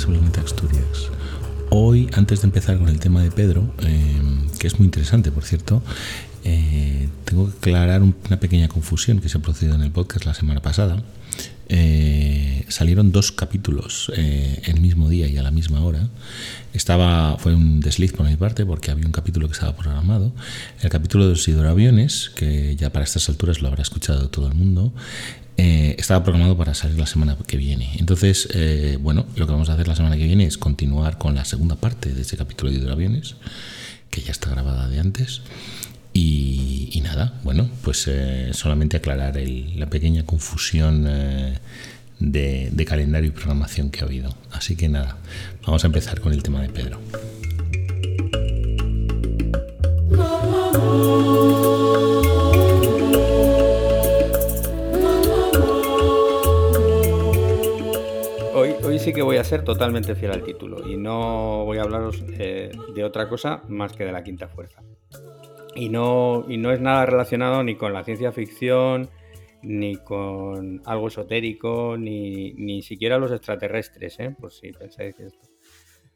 Sobre el Asturias. Hoy, antes de empezar con el tema de Pedro, eh, que es muy interesante, por cierto, eh, tengo que aclarar una pequeña confusión que se ha producido en el podcast la semana pasada. Eh, salieron dos capítulos el mismo día y a la misma hora. Estaba, fue un desliz por mi parte porque había un capítulo que estaba programado. El capítulo de los hidroaviones, que ya para estas alturas lo habrá escuchado todo el mundo, eh, estaba programado para salir la semana que viene. Entonces, eh, bueno, lo que vamos a hacer la semana que viene es continuar con la segunda parte de ese capítulo de hidroaviones, que ya está grabada de antes. Y, nada, bueno, pues eh, solamente aclarar la pequeña confusión de, de calendario y programación que ha habido. Así que nada, vamos a empezar con el tema de Pedro. sí que voy a ser totalmente fiel al título y no voy a hablaros eh, de otra cosa más que de la quinta fuerza. Y no, y no es nada relacionado ni con la ciencia ficción, ni con algo esotérico, ni, ni siquiera los extraterrestres, ¿eh? por si pensáis esto.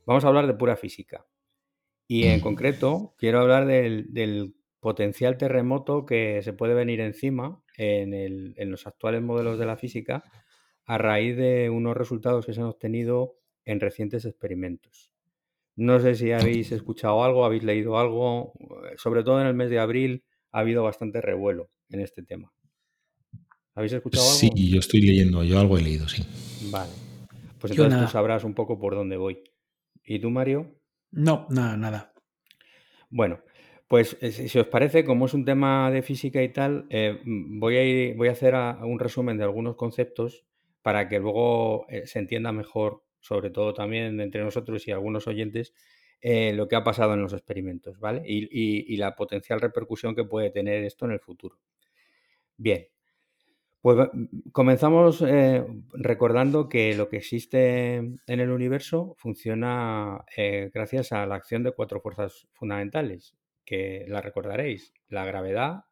Vamos a hablar de pura física. Y en concreto, quiero hablar del, potencial terremoto que se puede venir encima en, en los actuales modelos de la física a raíz de unos resultados que se han obtenido en recientes experimentos. No sé si habéis escuchado algo, habéis leído algo, eh, sobre todo en el mes de abril ha habido bastante revuelo en este tema. ¿Habéis escuchado algo? Sí, yo estoy leyendo, yo algo he leído, sí. Vale. Pues entonces tú sabrás un poco por dónde voy. ¿Y tú, Mario? No, nada, nada. Bueno, pues eh, si os parece, como es un tema de física y tal, eh, voy, a ir, voy a hacer un resumen de algunos conceptos para que luego eh, se entienda mejor, sobre todo también entre nosotros y algunos oyentes, eh, lo que ha pasado en los experimentos, ¿vale? Y, la potencial repercusión que puede tener esto en el futuro. Bien, pues comenzamos eh, recordando que lo que existe en el universo funciona gracias a la acción de cuatro fuerzas fundamentales, que la recordaréis, la gravedad,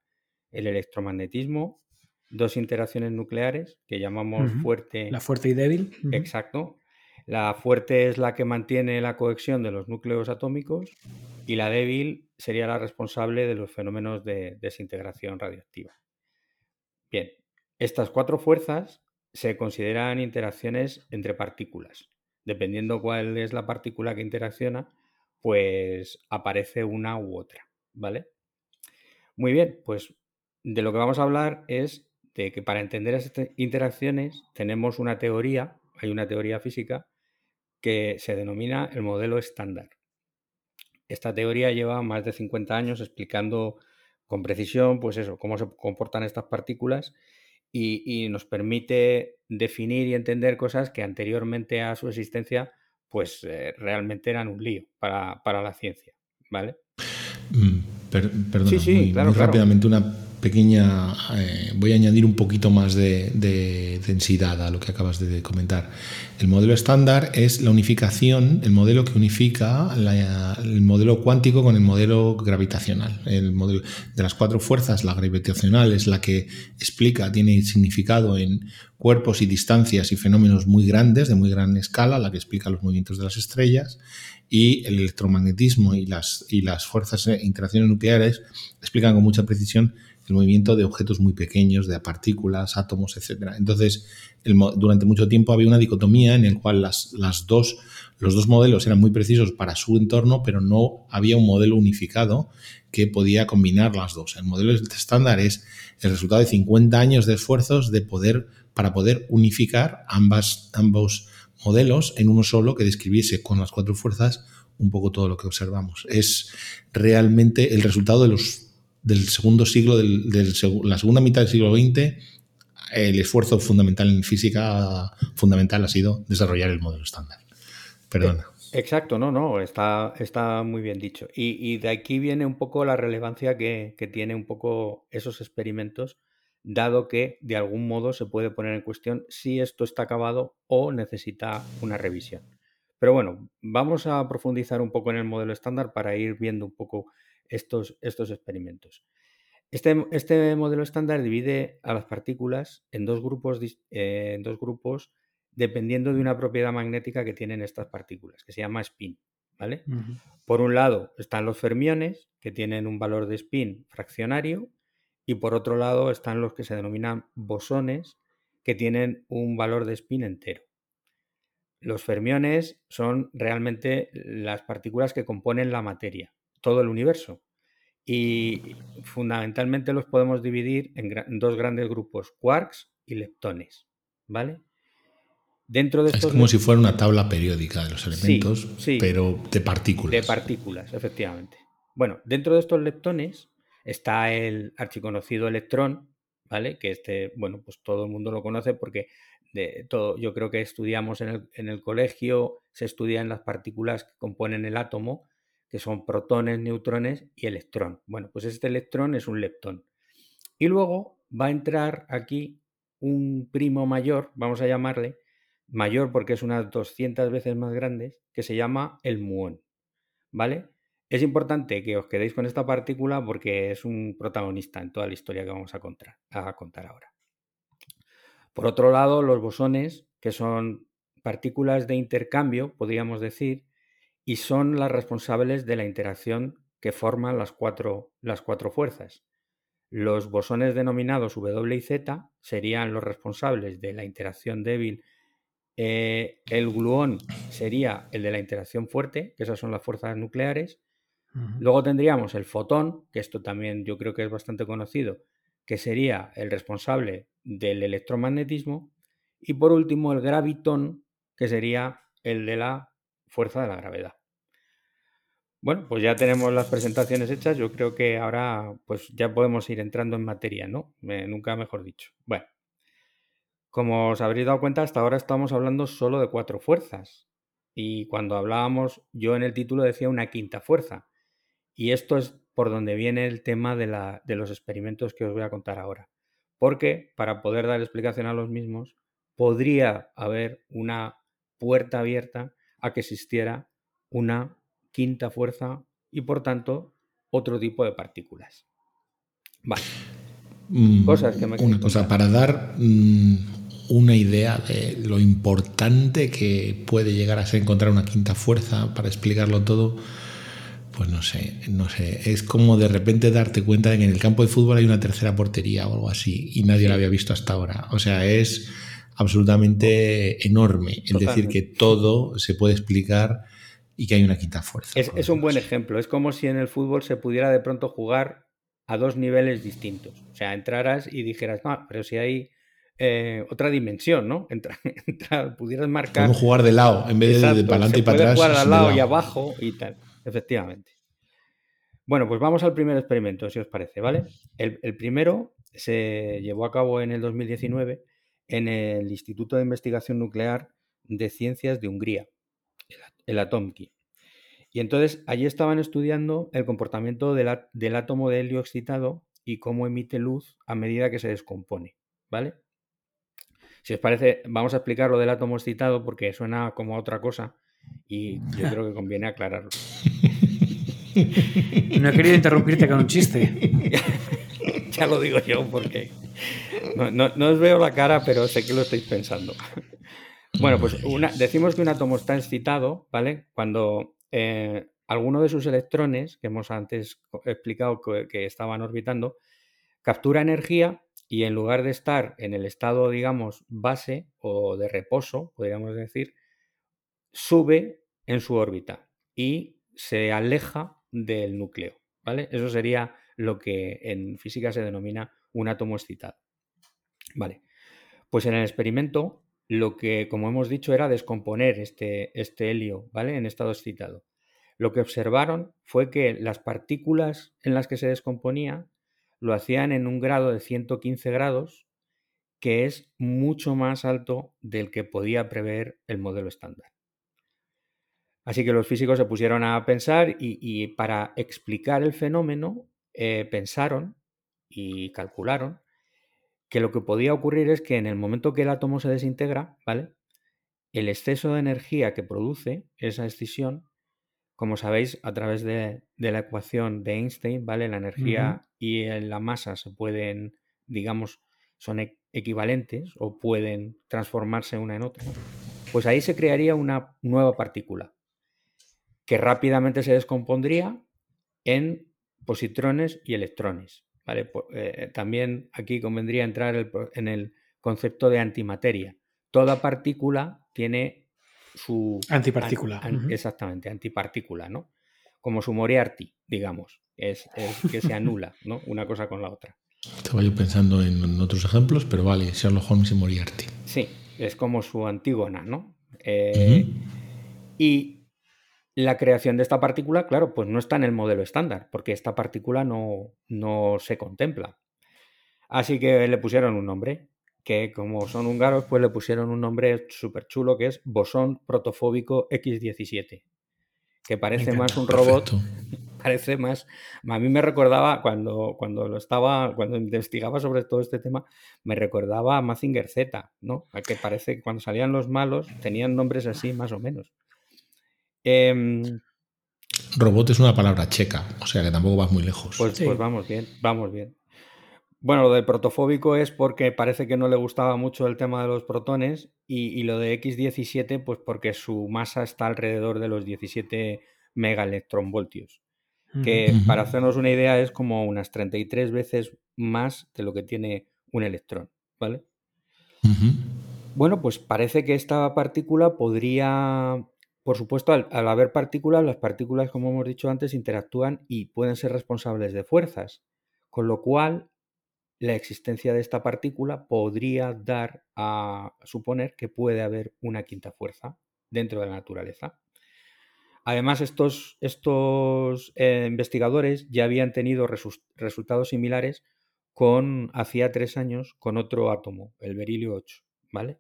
el electromagnetismo, dos interacciones nucleares que llamamos fuerte. La fuerte y débil. Exacto. La fuerte es la que mantiene la cohesión de los núcleos atómicos y la débil sería la responsable de los fenómenos de desintegración radiactiva. Bien, estas cuatro fuerzas se consideran interacciones entre partículas. Dependiendo cuál es la partícula que interacciona, pues aparece una u otra, ¿vale? Muy bien, pues de lo que vamos a hablar es de que para entender estas interacciones tenemos una teoría, hay una teoría física que se denomina el modelo estándar. Esta teoría lleva más de 50 años explicando con precisión, pues eso, cómo se comportan estas partículas y, nos permite definir y entender cosas que anteriormente a su existencia, pues eh, realmente eran un lío para, la ciencia, ¿vale? Mm, perdona, sí, sí, muy, rápidamente una pequeña, eh, voy a añadir un poquito más de, densidad a lo que acabas de comentar. El modelo estándar es la unificación, el modelo que unifica el modelo cuántico con el modelo gravitacional. El modelo de las cuatro fuerzas, la gravitacional es la que explica, tiene significado en cuerpos y distancias y fenómenos muy grandes, de muy gran escala, la que explica los movimientos de las estrellas, y el electromagnetismo y las, y las fuerzas de interacciones nucleares explican con mucha precisión el movimiento de objetos muy pequeños, de partículas, átomos, etc. Entonces, durante mucho tiempo había una dicotomía en la cual las, las dos, los dos modelos eran muy precisos para su entorno, pero no había un modelo unificado que podía combinar las dos. El modelo estándar es el resultado de 50 años de esfuerzos de poder, para poder unificar ambas, ambos modelos en uno solo que describiese con las cuatro fuerzas un poco todo lo que observamos. Es realmente el resultado de los del segundo siglo, del, la segunda mitad del siglo XX, el esfuerzo fundamental en física fundamental ha sido desarrollar el modelo estándar. Perdona. Eh, exacto, no, no, está, está muy bien dicho. Y, de aquí viene un poco la relevancia que, que tiene un poco esos experimentos, dado que de algún modo se puede poner en cuestión si esto está acabado o necesita una revisión. Pero bueno, vamos a profundizar un poco en el modelo estándar para ir viendo un poco estos, estos experimentos. Este, este, modelo estándar divide a las partículas en dos grupos, eh, en dos grupos dependiendo de una propiedad magnética que tienen estas partículas, que se llama spin. ¿vale? Por un lado están los fermiones, que tienen un valor de spin fraccionario, y por otro lado están los que se denominan bosones, que tienen un valor de spin entero. Los fermiones son realmente las partículas que componen la materia, todo el universo. Y fundamentalmente los podemos dividir en, dos grandes grupos, quarks y leptones. ¿Vale? Dentro de es como si fuera una tabla periódica de los elementos, pero de partículas. De partículas, efectivamente. Bueno, dentro de estos leptones está el archiconocido electrón, ¿vale? Que este, bueno, pues todo el mundo lo conoce porque de todo, yo creo que estudiamos en el, en el colegio, se estudian las partículas que componen el átomo, que son protones, neutrones y electrón. Bueno, pues este electrón es un leptón. Y luego va a entrar aquí un primo mayor, vamos a llamarle, mayor porque es unas 200 veces más grande, que se llama el muón. ¿Vale? Es importante que os quedéis con esta partícula porque es un protagonista en toda la historia que vamos a contar, a contar ahora. Por otro lado, los bosones, que son partículas de intercambio, podríamos decir, y son las responsables de la interacción que forman las cuatro, las cuatro fuerzas. Los bosones denominados W y Z serían los responsables de la interacción débil eh, el gluón sería el de la interacción fuerte, que esas son las fuerzas nucleares. Luego tendríamos el fotón, que esto también yo creo que es bastante conocido, que sería el responsable del electromagnetismo. Y por último, el gravitón, que sería el de la fuerza de la gravedad. Bueno, pues ya tenemos las presentaciones hechas. Yo creo que ahora pues ya podemos ir entrando en materia, ¿no? nunca mejor dicho. Bueno, como os habréis dado cuenta, hasta ahora estamos hablando solo de cuatro fuerzas. Y cuando hablábamos, yo en el título decía una quinta fuerza. Y esto es por donde viene el tema de, la, de los experimentos que os voy a contar ahora. Porque para poder dar explicación a los mismos, podría haber una puerta abierta a que existiera una quinta fuerza y por tanto otro tipo de partículas. Vale. Mm, Cosas que me una cosa, para dar mm, una idea de lo importante que puede llegar a ser encontrar una quinta fuerza para explicarlo todo, pues no sé, no sé, es como de repente darte cuenta de que en el campo de fútbol hay una tercera portería o algo así y nadie la había visto hasta ahora. O sea, es absolutamente enorme el decir que todo se puede explicar y que hay una quinta fuerza. Es, es un buen ejemplo, es como si en el fútbol se pudiera de pronto jugar a dos niveles distintos. O sea, entraras y dijeras, no, pero si hay eh, otra dimensión, ¿no? Entra, pudieras marcar. Podemos jugar de lado en vez de, de para adelante y para atrás. jugar al lado, y abajo y tal, efectivamente. Bueno, pues vamos al primer experimento, si os parece, ¿vale? El, primero se llevó a cabo en el 2019 en el Instituto de Investigación Nuclear de Ciencias de Hungría, el Atomki. Y entonces allí estaban estudiando el comportamiento del átomo de helio excitado y cómo emite luz a medida que se descompone, ¿vale? Si os parece, vamos a explicar lo del átomo excitado porque suena como otra cosa y yo creo que conviene aclararlo. No he querido interrumpirte con un chiste. ya lo digo yo porque no, os veo la cara, pero sé que lo estáis pensando. Bueno, pues decimos que un átomo está excitado, ¿vale? Cuando eh, alguno de sus electrones, que hemos antes explicado que estaban orbitando, captura energía y en lugar de estar en el estado, digamos, base o de reposo, podríamos decir, sube en su órbita y se aleja del núcleo, ¿vale? Eso sería lo que en física se denomina un átomo excitado. Vale. Pues en el experimento lo que, como hemos dicho, era descomponer este, este helio, ¿vale? En estado excitado. Lo que observaron fue que las partículas en las que se descomponía lo hacían en un grado de 115 grados, que es mucho más alto del que podía prever el modelo estándar. Así que los físicos se pusieron a pensar y, para explicar el fenómeno eh, pensaron y calcularon que lo que podía ocurrir es que en el momento que el átomo se desintegra, ¿vale? El exceso de energía que produce esa escisión como sabéis, a través de, la ecuación de Einstein, ¿vale? La energía y la masa se pueden, digamos, son e-, equivalentes o pueden transformarse una en otra, pues ahí se crearía una nueva partícula que rápidamente se descompondría en positrones y electrones. ¿vale? Eh, también aquí convendría entrar en el concepto de antimateria. Toda partícula tiene su... Antipartícula. Exactamente, antipartícula, ¿no? Como su Moriarty, digamos. Es, que se anula, ¿no? Una cosa con la otra. Estaba yo pensando en, otros ejemplos, pero vale, Sherlock Holmes y Moriarty. Sí, es como su antígona, ¿no? Eh, y la creación de esta partícula, claro, pues no está en el modelo estándar, porque esta partícula no, no se contempla. Así que le pusieron un nombre, que como son húngaros, pues le pusieron un nombre súper chulo que es bosón protofóbico X17, que parece más un robot, parece más, a mí me recordaba cuando, cuando lo estaba, cuando investigaba sobre todo este tema, me recordaba a Mazinger Z, ¿no? Que parece que cuando salían los malos tenían nombres así más o menos. Em, robot es una palabra checa, o sea que tampoco vas muy lejos. Pues, pues vamos bien, vamos bien. Bueno, lo de protofóbico es porque parece que no le gustaba mucho el tema de los protones y, lo de X17 pues porque su masa está alrededor de los 17 megaelectronvoltios, que para hacernos una idea es como unas 33 veces más de lo que tiene un electrón, ¿vale? Bueno, pues parece que esta partícula podría, por supuesto, al, haber partículas, las partículas, como hemos dicho antes, interactúan y pueden ser responsables de fuerzas, con lo cual la existencia de esta partícula podría dar a suponer que puede haber una quinta fuerza dentro de la naturaleza. Además, estos, estos eh, investigadores ya habían tenido resultados similares con hacía tres años con otro átomo, el berilio 8, ¿vale?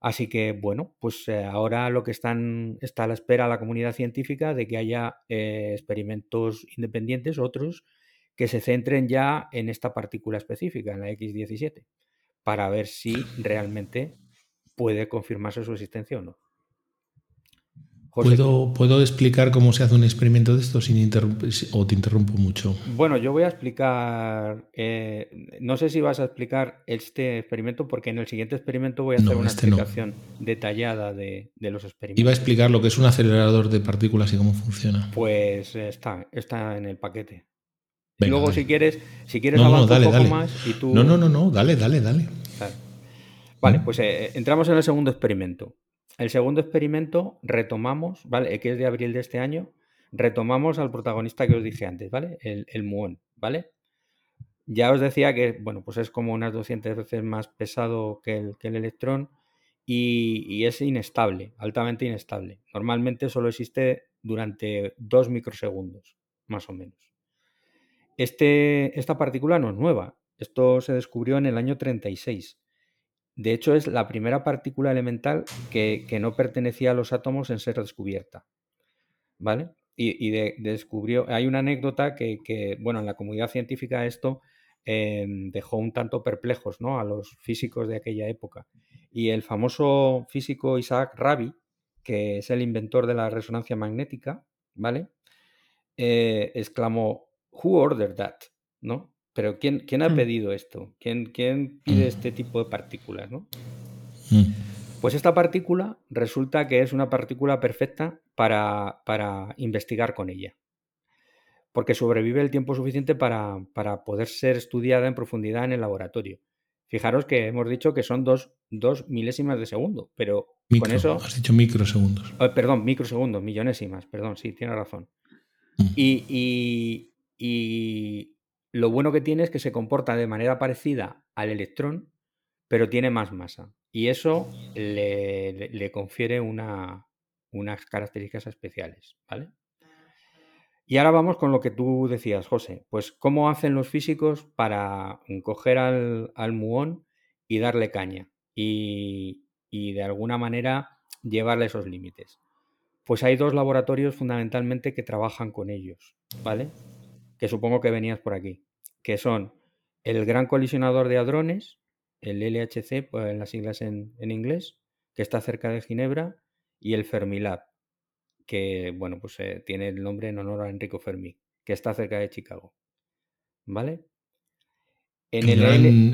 Así que, bueno, pues eh, ahora lo que están, está a la espera la comunidad científica de que haya eh, experimentos independientes, otros, que se centren ya en esta partícula específica, en la X17, para ver si realmente puede confirmarse su existencia o no. ¿Puedo, ¿Puedo, explicar cómo se hace un experimento de esto sin o te interrumpo mucho? Bueno, yo voy a explicar, eh, no sé si vas a explicar este experimento porque en el siguiente experimento voy a hacer una este explicación detallada de, los experimentos. Iba a explicar lo que es un acelerador de partículas y cómo funciona. Pues está, está en el paquete luego, si quieres, si quieres avanzar un poco más y tú. No, no, no, no, dale, dale, dale. Vale, pues eh, entramos en el segundo experimento. El segundo experimento retomamos, ¿vale? Que es de abril de este año. Retomamos al protagonista que os dije antes, ¿vale? El, el muón, ¿vale? Ya os decía que, bueno, pues es como unas 200 veces más pesado que el, electrón y, es inestable, altamente inestable. Normalmente solo existe durante dos microsegundos, más o menos. Este, esta partícula no es nueva. Esto se descubrió en el año 36. De hecho, es la primera partícula elemental que, no pertenecía a los átomos en ser descubierta. ¿Vale? Y, descubrió. Hay una anécdota que, bueno, en la comunidad científica esto em, dejó un tanto perplejos ¿no? a los físicos de aquella época. Y el famoso físico Isaac Rabi, que es el inventor de la resonancia magnética, ¿vale? Eh, exclamó: who ordered that? ¿No? Pero ¿quién, quién ha hmm. pedido esto? ¿Quién, quién pide hmm. este tipo de partículas? ¿no? Hmm. Pues esta partícula resulta que es una partícula perfecta para, para investigar con ella, porque sobrevive el tiempo suficiente para, para, poder ser estudiada en profundidad en el laboratorio. Fijaros que hemos dicho que son dos, dos milésimas de segundo, pero con eso... Has dicho microsegundos. Oh, perdón, microsegundos, millonésimas, perdón, sí, tiene razón. y, y lo bueno que tiene es que se comporta de manera parecida al electrón, pero tiene más masa. Y eso le, confiere unas características especiales, ¿vale? Y ahora vamos con lo que tú decías, José. Pues, ¿cómo hacen los físicos para coger al, al muón y darle caña? Y, y, de alguna manera llevarle esos límites. Pues hay dos laboratorios fundamentalmente que trabajan con ellos, ¿vale? Que supongo que venías por aquí, que son el Gran Colisionador de Hadrones, el LHC, pues en las siglas en, inglés, que está cerca de Ginebra, y el Fermilab, que bueno, pues eh, tiene el nombre en honor a Enrico Fermi, que está cerca de Chicago. ¿Vale? En el,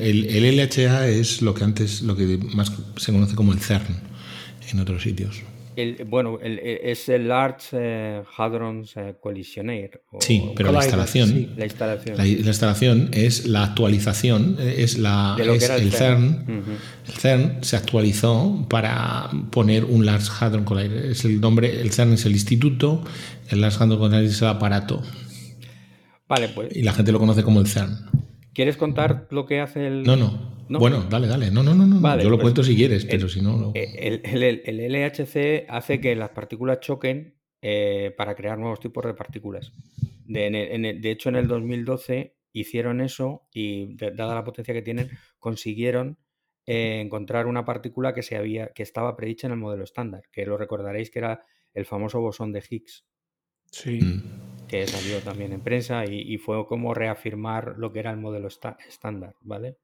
el, LHA es lo que antes, lo que más se conoce como el CERN en otros sitios bueno, es el Large eh, Hadrons eh, Collisionaire. sí, pero la instalación, la instalación. La, instalación es la actualización, eh, es la el, CERN. El CERN se actualizó para poner un Large Hadron Collider. Es el nombre, el CERN es el instituto, el Large Hadron Collider es el aparato. Vale, pues. Y la gente lo conoce como el CERN. ¿Quieres contar lo que hace el.? No, no. Bueno, dale, dale. No, no, no, no. Yo lo pues, cuento si quieres, pero si no. El, el, LHC hace que las partículas choquen eh, para crear nuevos tipos de partículas. De, hecho, en el 2012 hicieron eso y, dada la potencia que tienen, consiguieron eh, encontrar una partícula que, se había, que estaba predicha en el modelo estándar, que lo recordaréis que era el famoso bosón de Higgs. Sí. Mm que salió también en prensa y, fue como reafirmar lo que era el modelo estándar, ¿vale?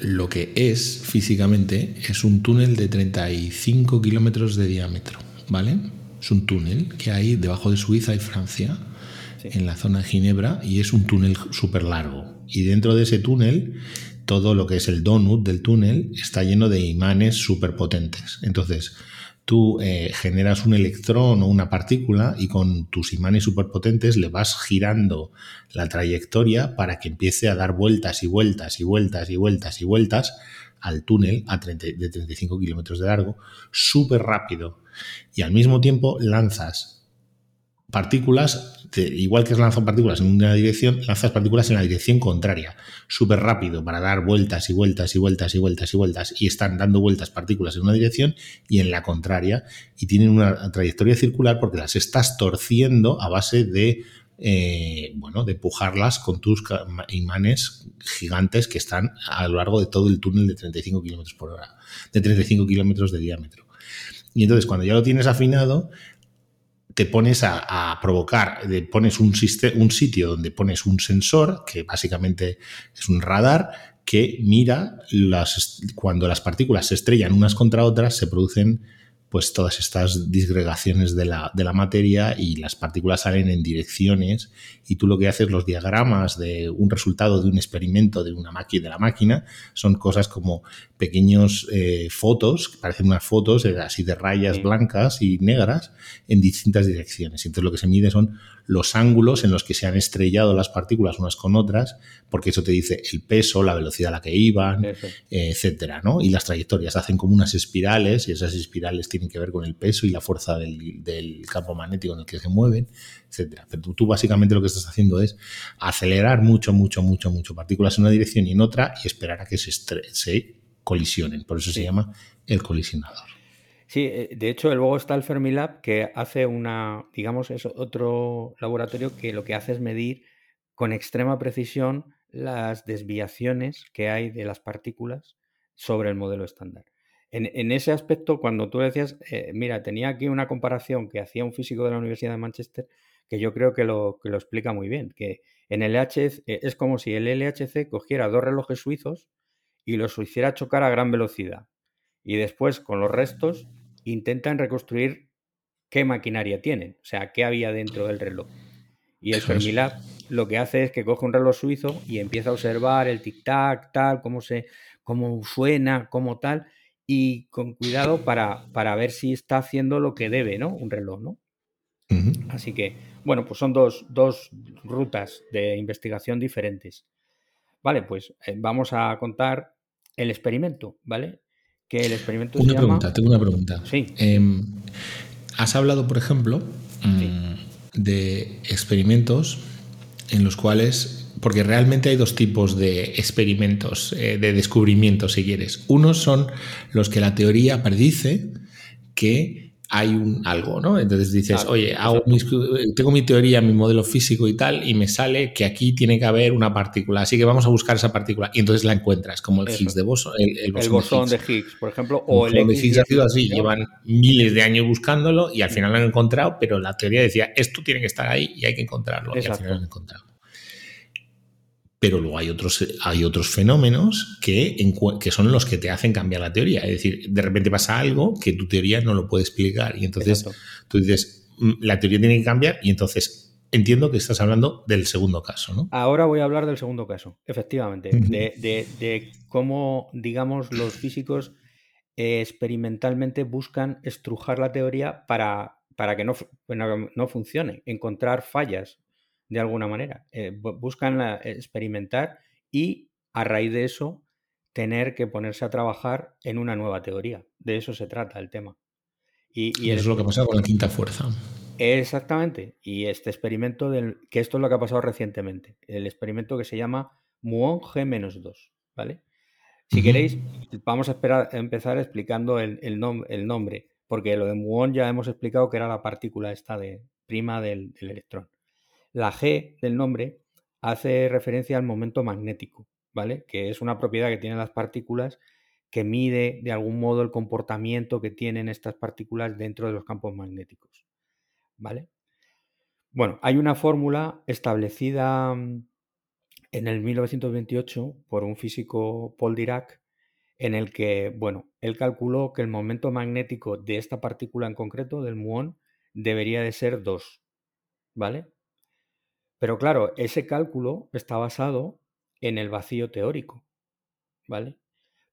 Lo que es físicamente es un túnel de 35 kilómetros de diámetro, ¿vale? Es un túnel que hay debajo de Suiza y Francia, en la zona de Ginebra, y es un túnel súper largo. Y dentro de ese túnel, todo lo que es el donut del túnel está lleno de imanes súper potentes. Entonces, tú eh, generas un electrón o una partícula y con tus imanes superpotentes le vas girando la trayectoria para que empiece a dar vueltas y vueltas y vueltas y vueltas y vueltas al túnel a de 35 kilómetros de largo, súper rápido. Y al mismo tiempo lanzas partículas, igual que lanzan partículas en una dirección, lanzas partículas en la dirección contraria, súper rápido para dar vueltas y vueltas y vueltas y vueltas y vueltas, y están dando vueltas partículas en una dirección y en la contraria, y tienen una trayectoria circular porque las estás torciendo a base de, eh, bueno, de empujarlas con tus imanes gigantes que están a lo largo de todo el túnel de 35 kilómetros por hora, de 35 kilómetros de diámetro. Y entonces, cuando ya lo tienes afinado, te pones a, provocar, pones un, un sitio donde pones un sensor, que básicamente es un radar, que mira las, cuando las partículas se estrellan unas contra otras, se producen pues todas estas disgregaciones de la, de la, materia y las partículas salen en direcciones y tú lo que haces, los diagramas de un resultado de un experimento de una máquina, de la máquina, son cosas como pequeños eh, fotos, que parecen unas fotos así de rayas blancas y negras en distintas direcciones. Entonces lo que se mide son los ángulos en los que se han estrellado las partículas unas con otras, porque eso te dice el peso, la velocidad a la que iban, etcétera, ¿no? Y las trayectorias hacen como unas espirales, y esas espirales tienen que ver con el peso y la fuerza del, campo magnético en el que se mueven, etcétera. Pero tú, básicamente lo que estás haciendo es acelerar mucho, mucho, mucho, mucho partículas en una dirección y en otra y esperar a que se, se colisionen. Por eso se llama el colisionador. Sí, eh, de hecho, luego está el Fermilab que hace una, digamos, es otro laboratorio que lo que hace es medir con extrema precisión las desviaciones que hay de las partículas sobre el modelo estándar. En, ese aspecto, cuando tú decías, eh, mira, tenía aquí una comparación que hacía un físico de la Universidad de Manchester, que yo creo que lo, que lo explica muy bien, que en el LHC eh, es como si el LHC cogiera dos relojes suizos y los hiciera chocar a gran velocidad. Y después, con los restos, intentan reconstruir qué maquinaria tienen, o sea, qué había dentro del reloj. Y el Fermilab lo que hace es que coge un reloj suizo y empieza a observar el tic-tac, tal, cómo, se, cómo suena, cómo tal, y con cuidado para, para ver si está haciendo lo que debe, ¿no? Un reloj, ¿no? Así que, bueno, pues son dos, dos, rutas de investigación diferentes. Vale, pues eh, vamos a contar el experimento, ¿vale? que el experimento una pregunta, tengo una pregunta. Sí. Em, has hablado, por ejemplo, mm, de experimentos en los cuales, porque realmente hay dos tipos de experimentos, eh, de descubrimientos, si quieres. Unos son los que la teoría predice que hay un algo, ¿no? Entonces dices, oye, hago tengo mi teoría, mi modelo físico y tal, y me sale que aquí tiene que haber una partícula, así que vamos a buscar esa partícula, y entonces la encuentras, como el Higgs de boson, el, bosón, de, Higgs. por ejemplo, o el, de Higgs ha sido así, llevan miles de años buscándolo y al final lo han encontrado, pero la teoría decía, esto tiene que estar ahí y hay que encontrarlo, y al final lo han encontrado pero luego hay otros, hay otros fenómenos que, que, son los que te hacen cambiar la teoría. Es decir, de repente pasa algo que tu teoría no lo puede explicar y entonces tú dices, mm, la teoría tiene que cambiar y entonces entiendo que estás hablando del segundo caso, ¿no? Ahora voy a hablar del segundo caso, efectivamente, de, cómo, digamos, los físicos eh, experimentalmente buscan estrujar la teoría para, para que no, no, funcione, encontrar fallas de alguna manera. Eh, buscan experimentar y a raíz de eso tener que ponerse a trabajar en una nueva teoría. De eso se trata el tema. Y, eso es lo que pasa con la quinta fuerza. Exactamente. Y este experimento, del, que esto es lo que ha pasado recientemente, el experimento que se llama Muon G-2, ¿vale? Si queréis, vamos a, esperar, empezar explicando el, el, nombre, porque lo de muón ya hemos explicado que era la partícula esta de prima del, del electrón. La G del nombre hace referencia al momento magnético, ¿vale? Que es una propiedad que tienen las partículas que mide de algún modo el comportamiento que tienen estas partículas dentro de los campos magnéticos. ¿Vale? Bueno, hay una fórmula establecida mm, en el 1928 por un físico Paul Dirac en el que, bueno, él calculó que el momento magnético de esta partícula en concreto, del muón, debería de ser 2, ¿vale? Pero claro, ese cálculo está basado en el vacío teórico, ¿vale?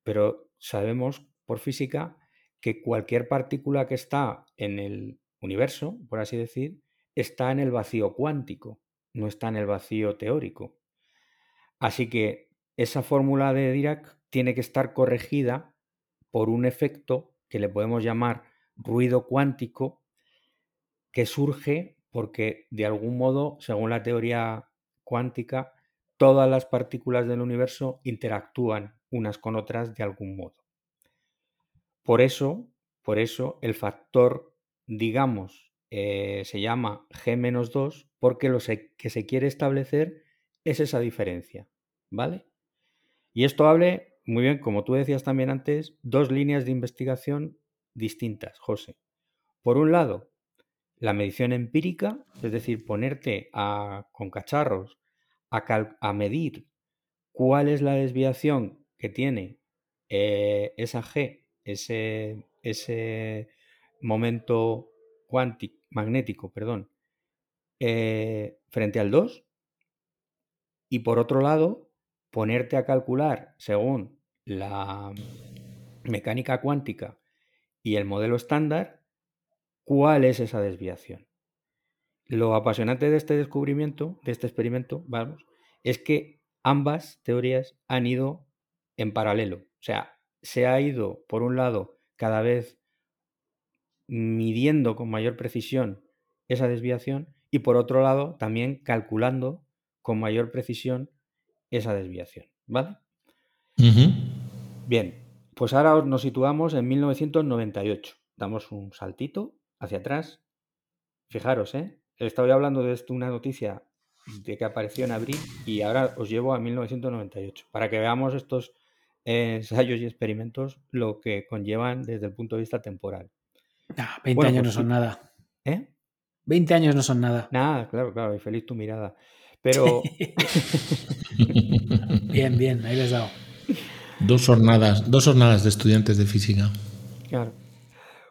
Pero sabemos por física que cualquier partícula que está en el universo, por así decir, está en el vacío cuántico, no está en el vacío teórico. Así que esa fórmula de Dirac tiene que estar corregida por un efecto que le podemos llamar ruido cuántico, que surge porque de algún modo, según la teoría cuántica, todas las partículas del universo interactúan unas con otras de algún modo. Por eso, por eso el factor, digamos, eh, se llama G-2 porque lo que se quiere establecer es esa diferencia, ¿vale? Y esto hable, muy bien, como tú decías también antes, dos líneas de investigación distintas, José. Por un lado, la medición empírica, es decir, ponerte con cacharros a, medir cuál es la desviación que tiene eh, esa G, ese, ese momento cuántico, magnético, perdón, eh, frente al 2. Y por otro lado, ponerte a calcular según la mecánica cuántica y el modelo estándar, cuál es esa desviación. Lo apasionante de este descubrimiento, de este experimento, vamos, es que ambas teorías han ido en paralelo. O sea, se ha ido, por un lado, cada vez midiendo con mayor precisión esa desviación y por otro lado, también calculando con mayor precisión esa desviación. ¿Vale? Bien, pues ahora nos situamos en 1998. Damos un saltito hacia atrás. Fijaros, ¿eh? Estoy hablando de esto, una noticia de que apareció en abril y ahora os llevo a 1998 para que veamos estos ensayos y experimentos lo que conllevan desde el punto de vista temporal. 20 años pues no son nada. ¿Eh? 20 años no son nada. Nada, claro, claro, y feliz tu mirada. Pero. bien, bien, ahí les he dado. Dos jornadas, dos jornadas de estudiantes de física. Claro.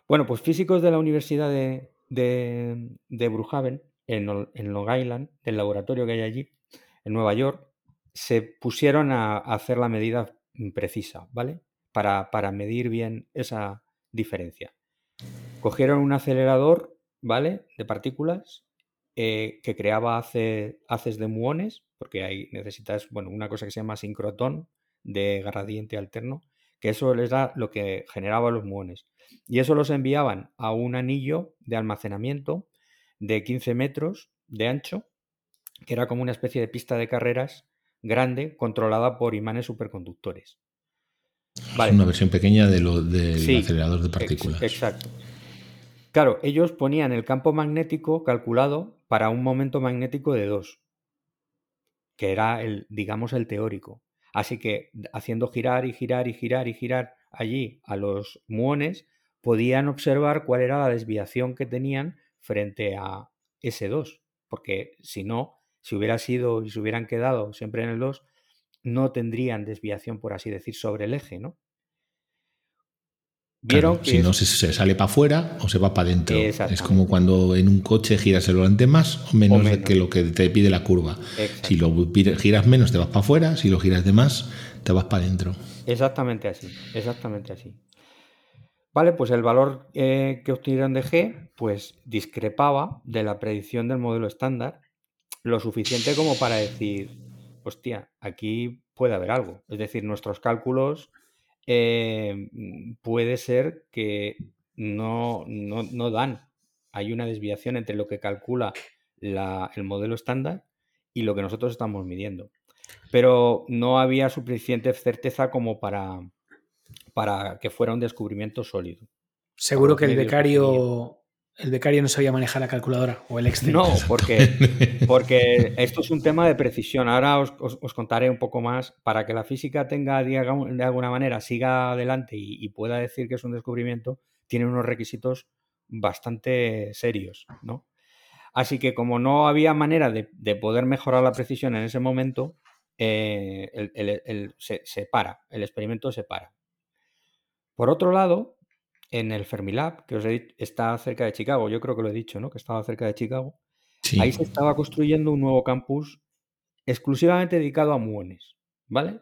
Bueno, pues físicos de la Universidad de, de, de Brookhaven, en, Long Island, del laboratorio que hay allí, en Nueva York, se pusieron a, hacer la medida precisa, ¿vale? Para, para medir bien esa diferencia. Cogieron un acelerador, ¿vale? De partículas eh, que creaba haces de muones, porque ahí necesitas, bueno, una cosa que se llama sincrotón de gradiente alterno, que eso les da lo que generaba los muones. Y eso los enviaban a un anillo de almacenamiento de 15 metros de ancho, que era como una especie de pista de carreras grande controlada por imanes superconductores. Vale. una versión pequeña de lo, del acelerador de partículas. exacto. Claro, ellos ponían el campo magnético calculado para un momento magnético de 2, que era el, digamos, el teórico. Así que haciendo girar y girar y girar y girar allí a los muones, podían observar cuál era la desviación que tenían frente a ese 2. Porque si no, si hubiera sido y se hubieran quedado siempre en el 2, no no tendrían desviación, por así decir, sobre el eje, ¿no? Vieron que si no, se, sale para afuera o se va para adentro. Es como cuando en un coche giras el volante más o menos, de que lo que te pide la curva. Si lo giras menos, te vas para afuera. Si lo giras de más, te vas para adentro. Exactamente así. Exactamente así. Vale, pues el valor eh, que obtuvieron de G, pues discrepaba de la predicción del modelo estándar lo suficiente como para decir, hostia, aquí puede haber algo. Es decir, nuestros cálculos eh, puede ser que no, no, dan. Hay una desviación entre lo que calcula el modelo estándar y lo que nosotros estamos midiendo. Pero no había suficiente certeza como para, para que fuera un descubrimiento sólido. Seguro que el becario, el becario no sabía manejar la calculadora o el Excel. No, porque, porque esto es un tema de precisión. Ahora os, contaré un poco más para que la física tenga, de alguna manera, siga adelante y, pueda decir que es un descubrimiento, tiene unos requisitos bastante serios, ¿no? Así que como no había manera de, poder mejorar la precisión en ese momento, eh, se para, el experimento se para. Por otro lado, en el Fermilab, que os he dicho, está cerca de Chicago, yo creo que lo he dicho, ¿no? Que estaba cerca de Chicago. Ahí se estaba construyendo un nuevo campus exclusivamente dedicado a muones, ¿vale?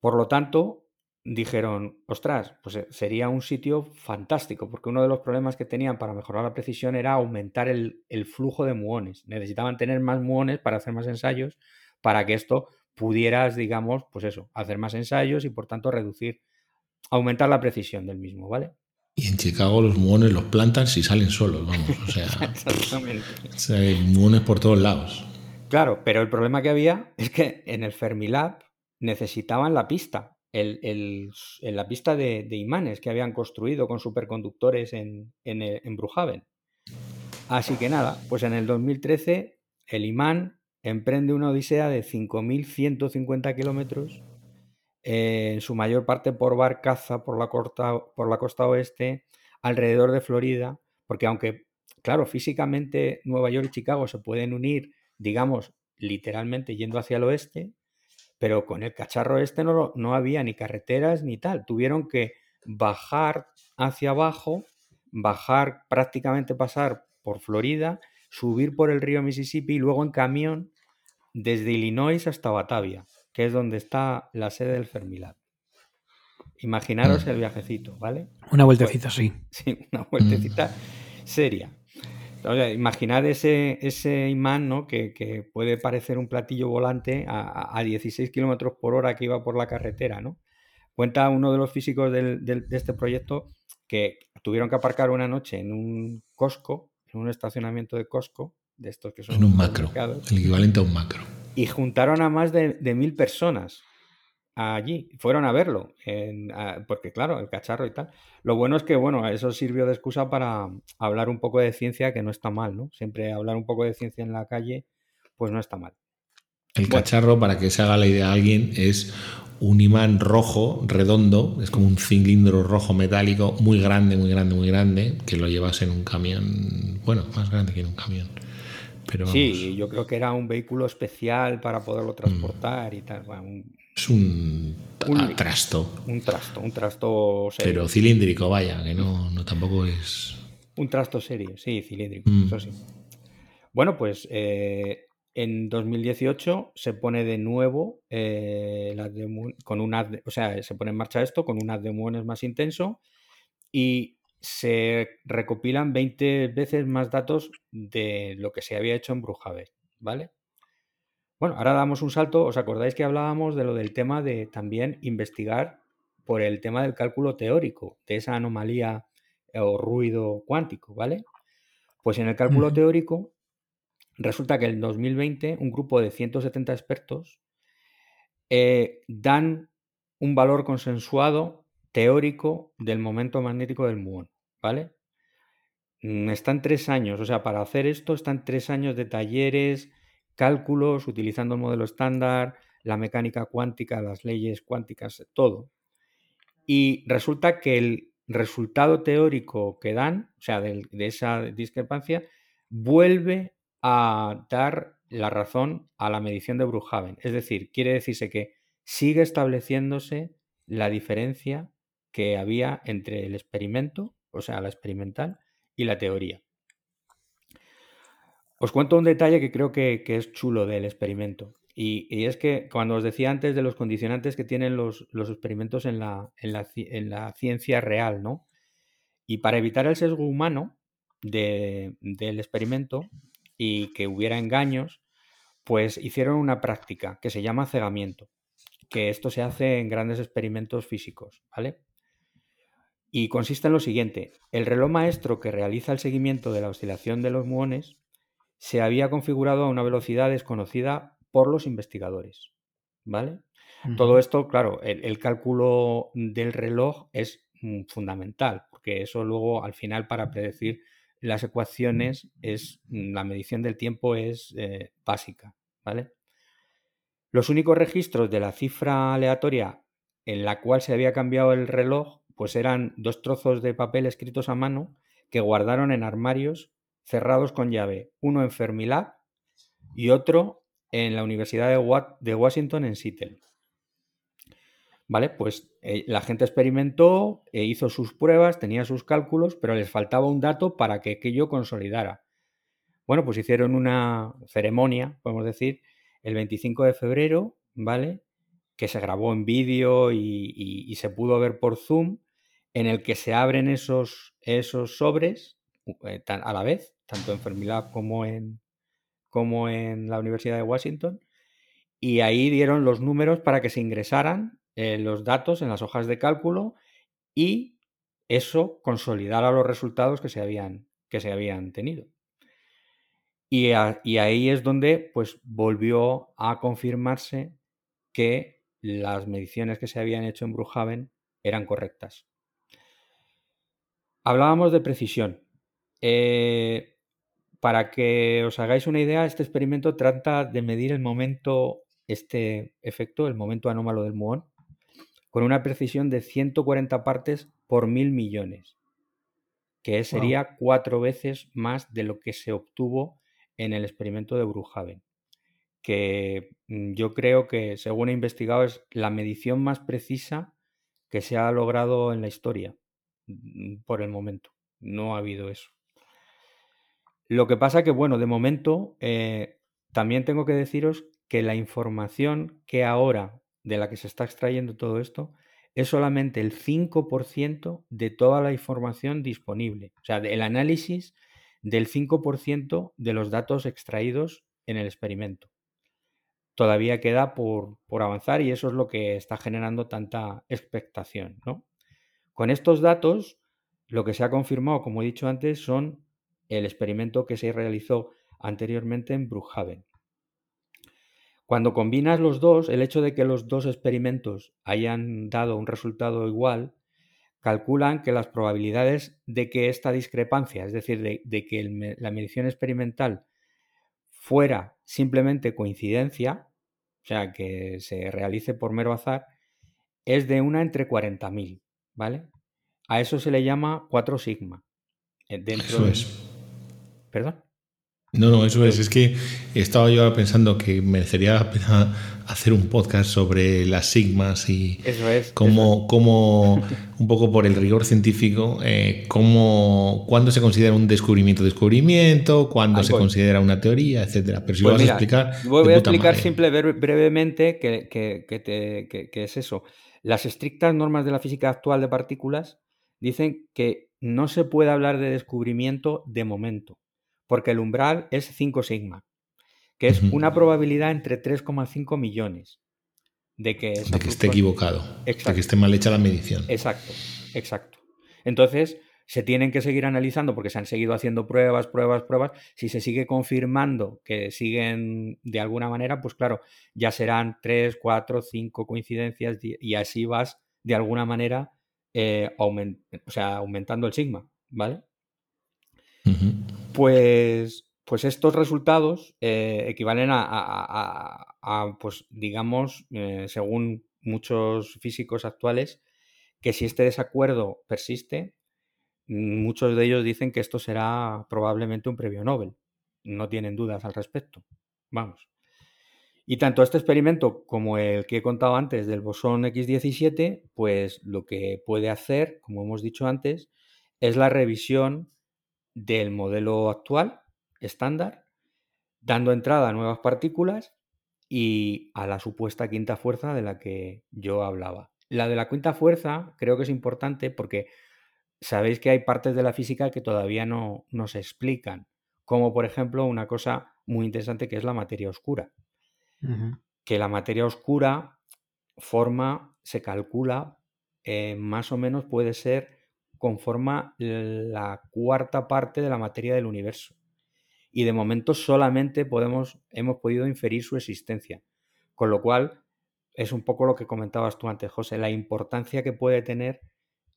Por lo tanto, dijeron, ostras, pues eh, sería un sitio fantástico, porque uno de los problemas que tenían para mejorar la precisión era aumentar el, el flujo de muones. Necesitaban tener más muones para hacer más ensayos, para que esto pudieras, digamos, pues eso, hacer más ensayos y por tanto reducir aumentar la precisión del mismo, ¿vale? Y en Chicago los muones los plantan si salen solos, vamos. O sea, Exactamente. hay muones por todos lados. Claro, pero el problema que había es que en el Fermilab necesitaban la pista, el, en la pista de, imanes que habían construido con superconductores en, en, en Bruhaven. Así que nada, pues en el 2013 el imán emprende una odisea de 5.150 kilómetros en su mayor parte por barcaza por la, por la costa oeste, alrededor de Florida, porque aunque, claro, físicamente Nueva York y Chicago se pueden unir, digamos, literalmente yendo hacia el oeste, pero con el cacharro este no, no había ni carreteras ni tal. Tuvieron que bajar hacia abajo, bajar prácticamente pasar por Florida, subir por el río Mississippi y luego en camión desde Illinois hasta Batavia que es donde está la sede del Fermilab. Imaginaros mm. el viajecito, ¿vale? Una vueltecita, sí. Sí, una vueltecita mm. seria. imaginad ese, ese imán, ¿no? Que, puede parecer un platillo volante a, 16 kilómetros por hora que iba por la carretera, ¿no? Cuenta uno de los físicos de este proyecto que tuvieron que aparcar una noche en un Costco, en un estacionamiento de Costco, de estos que son. En un macro. El equivalente a un macro y juntaron a más de, mil personas allí, fueron a verlo, porque claro, el cacharro y tal. Lo bueno es que, bueno, eso sirvió de excusa para hablar un poco de ciencia, que no está mal, ¿no? Siempre hablar un poco de ciencia en la calle, pues no está mal. El cacharro, para que se haga la idea a alguien, es un imán rojo, redondo, es como un cilindro rojo metálico muy grande, muy grande, muy grande, que lo llevas en un camión, bueno, más grande que en un camión sí, yo creo que era un vehículo especial para poderlo mm. transportar y tal. es un, trasto. Un trasto, un trasto serio. Pero cilíndrico, vaya, que no, no tampoco es. Un trasto serio, sí, cilíndrico, mm. eso sí. Bueno, pues eh, en 2018 se pone de nuevo eh, con un o sea, se pone en marcha esto con un de muones más intenso y se recopilan 20 veces más datos de lo que se había hecho en Brujabe, ¿vale? Bueno, ahora damos un salto. ¿Os acordáis que hablábamos de lo del tema de también investigar por el tema del cálculo teórico, de esa anomalía o ruido cuántico, ¿vale? Pues en el cálculo teórico resulta que en 2020 un grupo de 170 expertos eh, dan un valor consensuado teórico del momento magnético del muón. ¿Vale? Mm, están tres años, o sea, para hacer esto están tres años de talleres, cálculos, utilizando el modelo estándar, la mecánica cuántica, las leyes cuánticas, todo. Y resulta que el resultado teórico que dan, o sea, de, esa discrepancia, vuelve a dar la razón a la medición de Bruchhaven. Es decir, quiere decirse que sigue estableciéndose la diferencia que había entre el experimento, o sea, la experimental, y la teoría. Os cuento un detalle que creo que, es chulo del experimento. Y, es que cuando os decía antes de los condicionantes que tienen los, experimentos en la, en, la, ciencia real, ¿no? Y para evitar el sesgo humano del experimento y que hubiera engaños, pues hicieron una práctica que se llama cegamiento, que esto se hace en grandes experimentos físicos, ¿vale? Y consiste en lo siguiente, el reloj maestro que realiza el seguimiento de la oscilación de los muones se había configurado a una velocidad desconocida por los investigadores, ¿vale? Todo esto, claro, el, cálculo del reloj es mm, fundamental, porque eso luego al final para predecir las ecuaciones es mm, la medición del tiempo es eh, básica, ¿vale? Los únicos registros de la cifra aleatoria en la cual se había cambiado el reloj, pues eran dos trozos de papel escritos a mano que guardaron en armarios cerrados con llave, uno en Fermilab y otro en la Universidad de, Washington en Seattle. ¿Vale? Pues eh, la gente experimentó, e hizo sus pruebas, tenía sus cálculos, pero les faltaba un dato para que aquello consolidara. Bueno, pues hicieron una ceremonia, podemos decir, el 25 de febrero, ¿vale? Que se grabó en vídeo y, se pudo ver por Zoom, en el que se abren esos, esos sobres eh, a la vez, tanto en Fermilab como en, como en la Universidad de Washington, y ahí dieron los números para que se ingresaran eh, los datos en las hojas de cálculo y eso consolidara los resultados que se habían, que se habían tenido. Y, ahí es donde pues, volvió a confirmarse que las mediciones que se habían hecho en Bruhaven eran correctas. Hablábamos de precisión. Eh, para que os hagáis una idea, este experimento trata de medir el momento, este efecto, el momento anómalo del muón, con una precisión de 140 partes por mil millones, que sería cuatro veces más de lo que se obtuvo en el experimento de Bruhaven, que mm, yo creo que, según he investigado, es la medición más precisa que se ha logrado en la historia por el momento. No ha habido eso. Lo que pasa que, bueno, de momento eh, también tengo que deciros que la información que ahora de la que se está extrayendo todo esto es solamente el 5% de toda la información disponible. O sea, el análisis del 5% de los datos extraídos en el experimento. Todavía queda por, avanzar y eso es lo que está generando tanta expectación. ¿no? Con estos datos, lo que se ha confirmado, como he dicho antes, son el experimento que se realizó anteriormente en Brookhaven. Cuando combinas los dos, el hecho de que los dos experimentos hayan dado un resultado igual, calculan que las probabilidades de que esta discrepancia, es decir, de, que la medición experimental fuera simplemente coincidencia, o sea, que se realice por mero azar, es de una entre 40.000, ¿vale? A eso se le llama 4 sigma. Eh, dentro es. ¿Perdón? No, no, eso es. Es que estaba yo pensando que merecería la pena hacer un podcast sobre las sigmas y eso es, cómo, cómo un poco por el rigor científico, eh, cómo, cuándo se considera un descubrimiento descubrimiento, cuándo se considera una teoría, etcétera. Pero si pues vas a explicar. Voy, a explicar simple, brevemente qué que, es eso. Las estrictas normas de la física actual de partículas dicen que no se puede hablar de descubrimiento de momento porque el umbral es 5 sigma, que es una probabilidad entre 3,5 millones de que, esté equivocado, de que esté mal hecha la medición. Exacto, exacto. Entonces, se tienen que seguir analizando porque se han seguido haciendo pruebas, pruebas, pruebas. Si se sigue confirmando que siguen de alguna manera, pues claro, ya serán 3, 4, 5 coincidencias y así vas de alguna manera eh, o sea, aumentando el sigma, ¿vale? Pues, pues estos resultados eh, equivalen a, pues digamos, eh, según muchos físicos actuales, que si este desacuerdo persiste, muchos de ellos dicen que esto será probablemente un premio Nobel. No tienen dudas al respecto. Vamos. Y tanto este experimento como el que he contado antes del bosón X17, pues lo que puede hacer, como hemos dicho antes, es la revisión del modelo actual, estándar, dando entrada a nuevas partículas y a la supuesta quinta fuerza de la que yo hablaba. La de la quinta fuerza creo que es importante porque sabéis que hay partes de la física que todavía no, se explican, como por ejemplo una cosa muy interesante que es la materia oscura. Que la materia oscura forma, se calcula, eh, más o menos puede ser conforma la cuarta parte de la materia del universo. Y de momento solamente podemos, hemos podido inferir su existencia. Con lo cual, es un poco lo que comentabas tú antes, José, la importancia que puede tener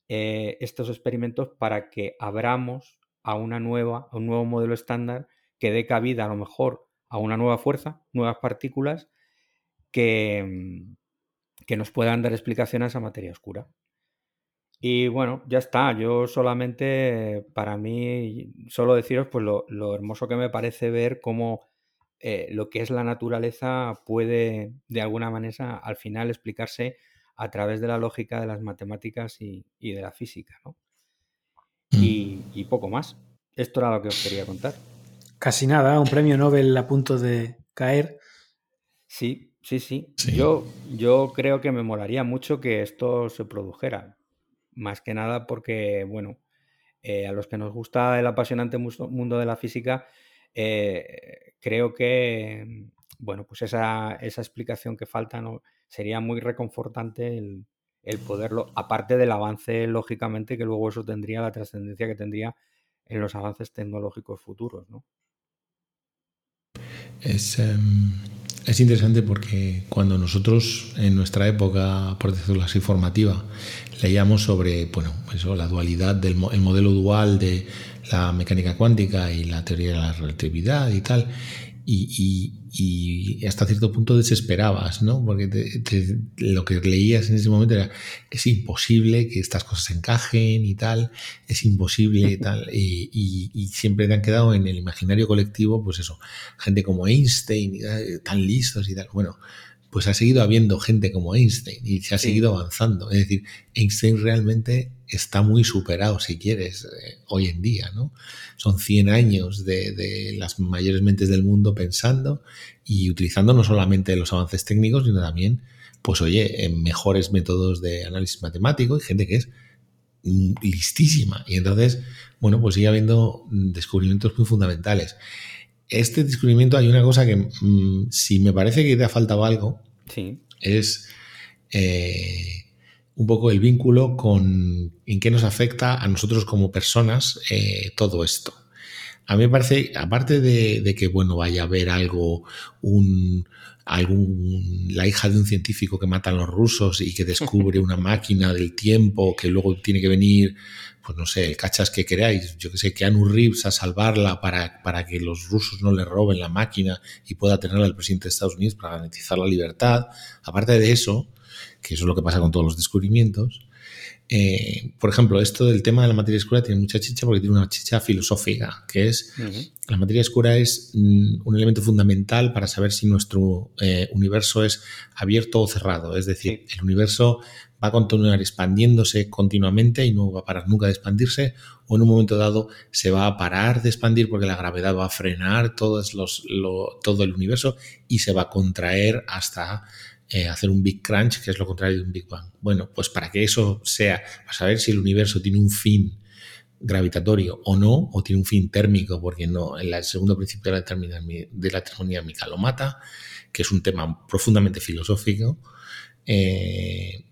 eh, estos experimentos para que abramos a una nueva, a un nuevo modelo estándar que dé cabida a lo mejor a una nueva fuerza, nuevas partículas que, mm, que nos puedan dar explicación a esa materia oscura. Y bueno, ya está. Yo solamente, para mí, solo deciros pues lo, hermoso que me parece ver cómo eh, lo que es la naturaleza puede, de alguna manera, al final explicarse a través de la lógica de las matemáticas y, de la física, ¿no? Mm. Y, poco más. Esto era lo que os quería contar. Casi nada, un premio Nobel a punto de caer. Sí, sí, sí. Yo, yo creo que me molaría mucho que esto se produjera. Más que nada porque, bueno, eh, a los que nos gusta el apasionante mundo de la física, eh, creo que, bueno, pues esa, esa explicación que falta, ¿no? sería muy reconfortante el, poderlo, aparte del avance, lógicamente, que luego eso tendría la trascendencia que tendría en los avances tecnológicos futuros. Es, em, es interesante porque cuando nosotros en nuestra época, por decirlo así, formativa, leíamos sobre bueno, eso, la dualidad del el modelo dual de la mecánica cuántica y la teoría de la relatividad y tal, y, hasta cierto punto desesperabas, ¿no? Porque lo que leías en ese momento era, es imposible que estas cosas encajen y tal, es imposible y tal, y, siempre te han quedado en el imaginario colectivo, pues eso, gente como Einstein, tan listos y tal. Bueno, pues ha seguido habiendo gente como Einstein y se ha seguido avanzando. Es decir, Einstein realmente está muy superado, si quieres, eh, hoy en día, ¿no? Son 100 años de, las mayores mentes del mundo pensando y utilizando no solamente los avances técnicos, sino también, pues oye, en mejores métodos de análisis matemático y gente que es listísima. Y entonces, bueno, pues sigue habiendo descubrimientos muy fundamentales este descubrimiento hay una cosa que, mm, si me parece que te ha faltado algo, es eh, un poco el vínculo con en qué nos afecta a nosotros como personas eh, todo esto. A mí me parece, aparte de, que bueno, vaya a haber algo, un, algún, la hija de un científico que mata a los rusos y que descubre una máquina del tiempo que luego tiene que venir pues no sé, el cachas que queráis, yo que sé, que Anu Reeves a salvarla para, para que los rusos no le roben la máquina y pueda tenerla el presidente de Estados Unidos para garantizar la libertad. Aparte de eso, que eso es lo que pasa con todos los descubrimientos, eh, por ejemplo, esto del tema de la materia oscura tiene mucha chicha porque tiene una chicha filosófica, que es la materia oscura es mm, un elemento fundamental para saber si nuestro eh, universo es abierto o cerrado. Es decir, el universo va a continuar expandiéndose continuamente y no va a parar nunca de expandirse, o en un momento dado se va a parar de expandir porque la gravedad va a frenar todos los, todo el universo y se va a contraer hasta eh, hacer un Big Crunch, que es lo contrario de un Big Bang. Bueno, pues para que eso sea, para saber si el universo tiene un fin gravitatorio o no, o tiene un fin térmico, porque no, el segundo principio de la, de la termodinámica lo mata, que es un tema profundamente filosófico. Eh,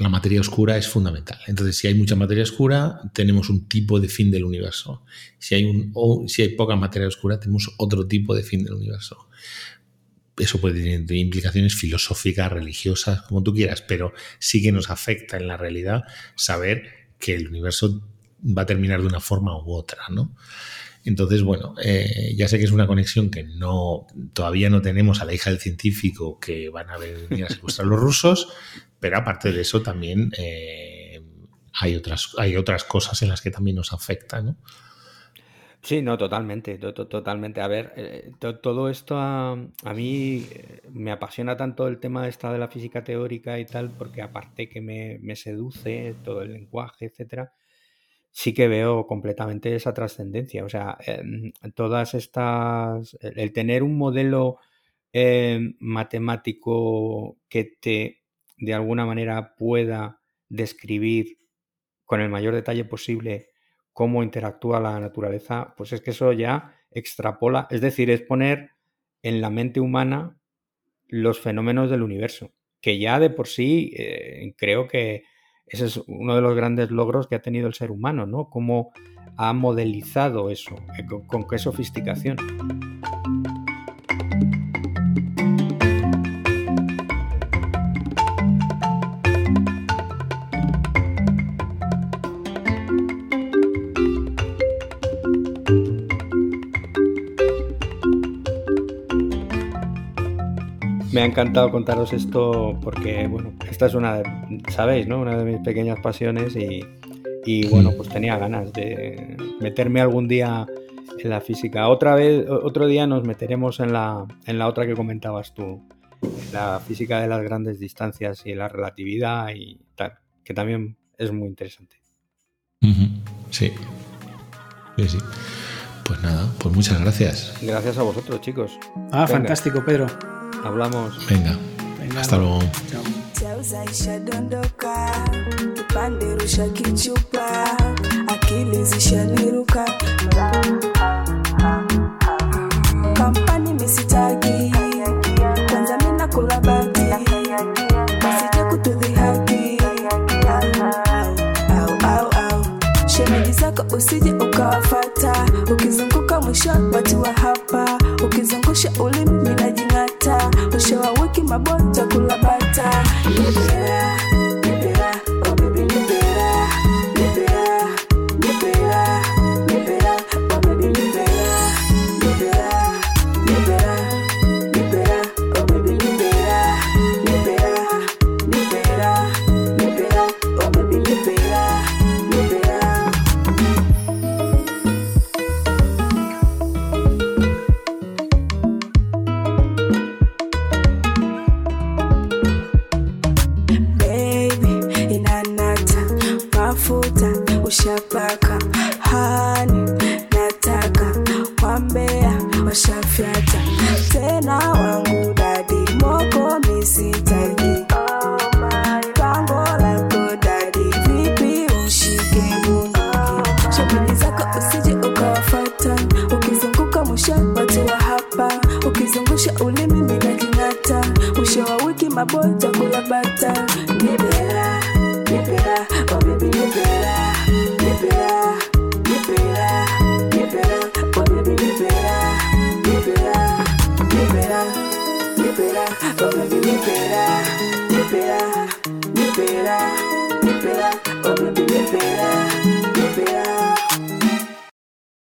la materia oscura es fundamental. Entonces, si hay mucha materia oscura, tenemos un tipo de fin del universo. Si hay, un, si hay poca materia oscura, tenemos otro tipo de fin del universo. Eso puede tener implicaciones filosóficas, religiosas, como tú quieras, pero sí que nos afecta en la realidad saber que el universo va a terminar de una forma u otra, ¿no? Entonces, bueno, eh, ya sé que es una conexión que no todavía no tenemos a la hija del científico que van a venir a secuestrar los rusos, pero aparte de eso también eh, hay, otras, hay otras cosas en las que también nos afecta, ¿no? Sí, no, totalmente, totalmente. A ver, eh, todo esto a, mí eh, me apasiona tanto el tema esta de la física teórica y tal, porque aparte que me, me seduce todo el lenguaje, etcétera, sí que veo completamente esa trascendencia. O sea, em, todas estas. El, tener un modelo em, matemático que te de alguna manera pueda describir con el mayor detalle posible cómo interactúa la naturaleza, pues es que eso ya extrapola, es decir, es poner en la mente humana los fenómenos del universo, que ya de por sí eh, creo que ese es uno de los grandes logros que ha tenido el ser humano, ¿no? Cómo ha modelizado eso, eh, con qué sofisticación. Me ha encantado contaros esto porque, bueno, esta es una, sabéis, ¿no? Una de mis pequeñas pasiones y, bueno, pues tenía ganas de meterme algún día en la física. Otra vez, otro día nos meteremos en la, en la otra que comentabas tú, la física de las grandes distancias y la relatividad y tal, que también es muy interesante. Sí. Sí, sí. Pues nada, pues muchas gracias. Gracias a vosotros, chicos. Ah, fantástico, Pedro. Hablamos. Venga. Venga Hasta luego. Chao. kipande rusha kichupa, akili zishaniruka. Kampani kwanza mina basije kutudhihaki. Shemeji zako usije ukawafata, ukizunguka mwisho watu wa hapa, ukizungusha ulimi Show a work in my bone, takula bata. Yeah.